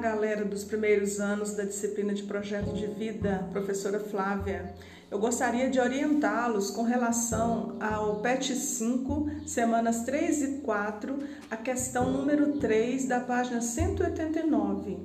galera dos primeiros anos da disciplina de projeto de vida, professora Flávia. Eu gostaria de orientá-los com relação ao PET 5, semanas 3 e 4, a questão número 3 da página 189.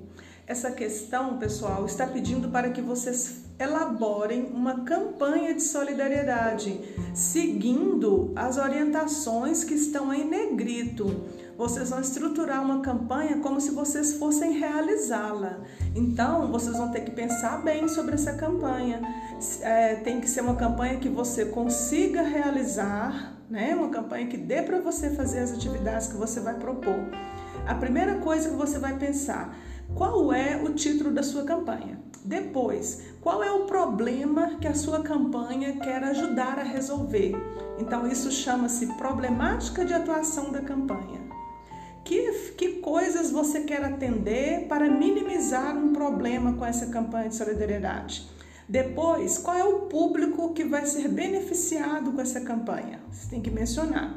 Essa questão, pessoal, está pedindo para que vocês elaborem uma campanha de solidariedade, seguindo as orientações que estão em negrito. Vocês vão estruturar uma campanha como se vocês fossem realizá-la. Então, vocês vão ter que pensar bem sobre essa campanha. É, tem que ser uma campanha que você consiga realizar, né? Uma campanha que dê para você fazer as atividades que você vai propor. A primeira coisa que você vai pensar qual é o título da sua campanha? Depois, qual é o problema que a sua campanha quer ajudar a resolver? Então, isso chama-se problemática de atuação da campanha. Que, que coisas você quer atender para minimizar um problema com essa campanha de solidariedade? Depois, qual é o público que vai ser beneficiado com essa campanha? Você tem que mencionar.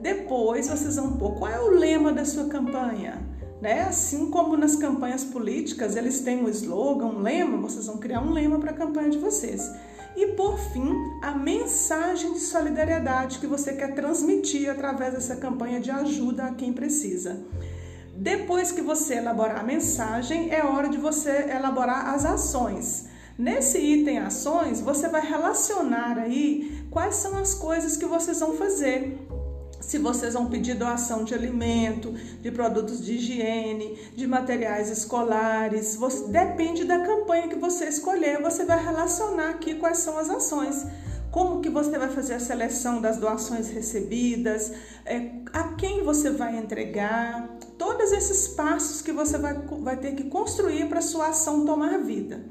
Depois, vocês vão pôr qual é o lema da sua campanha? Né? Assim como nas campanhas políticas, eles têm um slogan, um lema, vocês vão criar um lema para a campanha de vocês. E por fim, a mensagem de solidariedade que você quer transmitir através dessa campanha de ajuda a quem precisa. Depois que você elaborar a mensagem, é hora de você elaborar as ações. Nesse item ações, você vai relacionar aí quais são as coisas que vocês vão fazer se vocês vão pedir doação de alimento, de produtos de higiene, de materiais escolares, você, depende da campanha que você escolher, você vai relacionar aqui quais são as ações. Como que você vai fazer a seleção das doações recebidas, é, a quem você vai entregar, todos esses passos que você vai, vai ter que construir para sua ação tomar vida.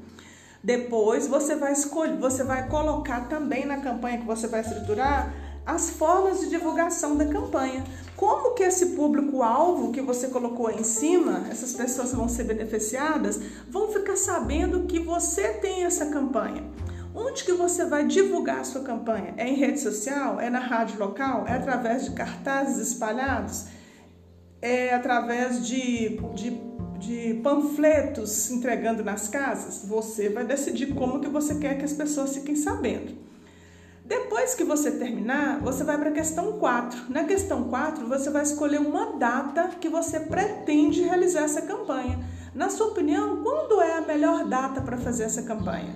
Depois você vai escolher, você vai colocar também na campanha que você vai estruturar as formas de divulgação da campanha. Como que esse público-alvo que você colocou aí em cima, essas pessoas vão ser beneficiadas, vão ficar sabendo que você tem essa campanha. Onde que você vai divulgar a sua campanha? É em rede social? É na rádio local? É através de cartazes espalhados? É através de, de, de panfletos entregando nas casas? Você vai decidir como que você quer que as pessoas fiquem sabendo. Depois que você terminar, você vai para a questão 4. Na questão 4, você vai escolher uma data que você pretende realizar essa campanha. Na sua opinião, quando é a melhor data para fazer essa campanha?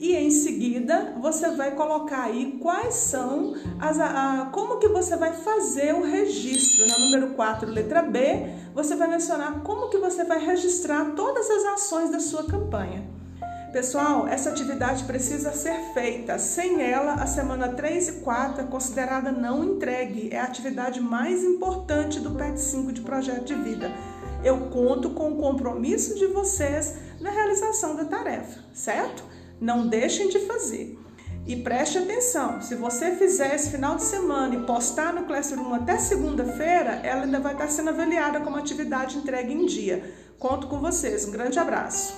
E em seguida, você vai colocar aí quais são as a, como que você vai fazer o registro. Na número 4, letra B, você vai mencionar como que você vai registrar todas as ações da sua campanha. Pessoal, essa atividade precisa ser feita. Sem ela, a semana 3 e 4 é considerada não entregue. É a atividade mais importante do PET 5 de projeto de vida. Eu conto com o compromisso de vocês na realização da tarefa, certo? Não deixem de fazer. E preste atenção, se você fizer esse final de semana e postar no Classroom até segunda-feira, ela ainda vai estar sendo avaliada como atividade entregue em dia. Conto com vocês. Um grande abraço.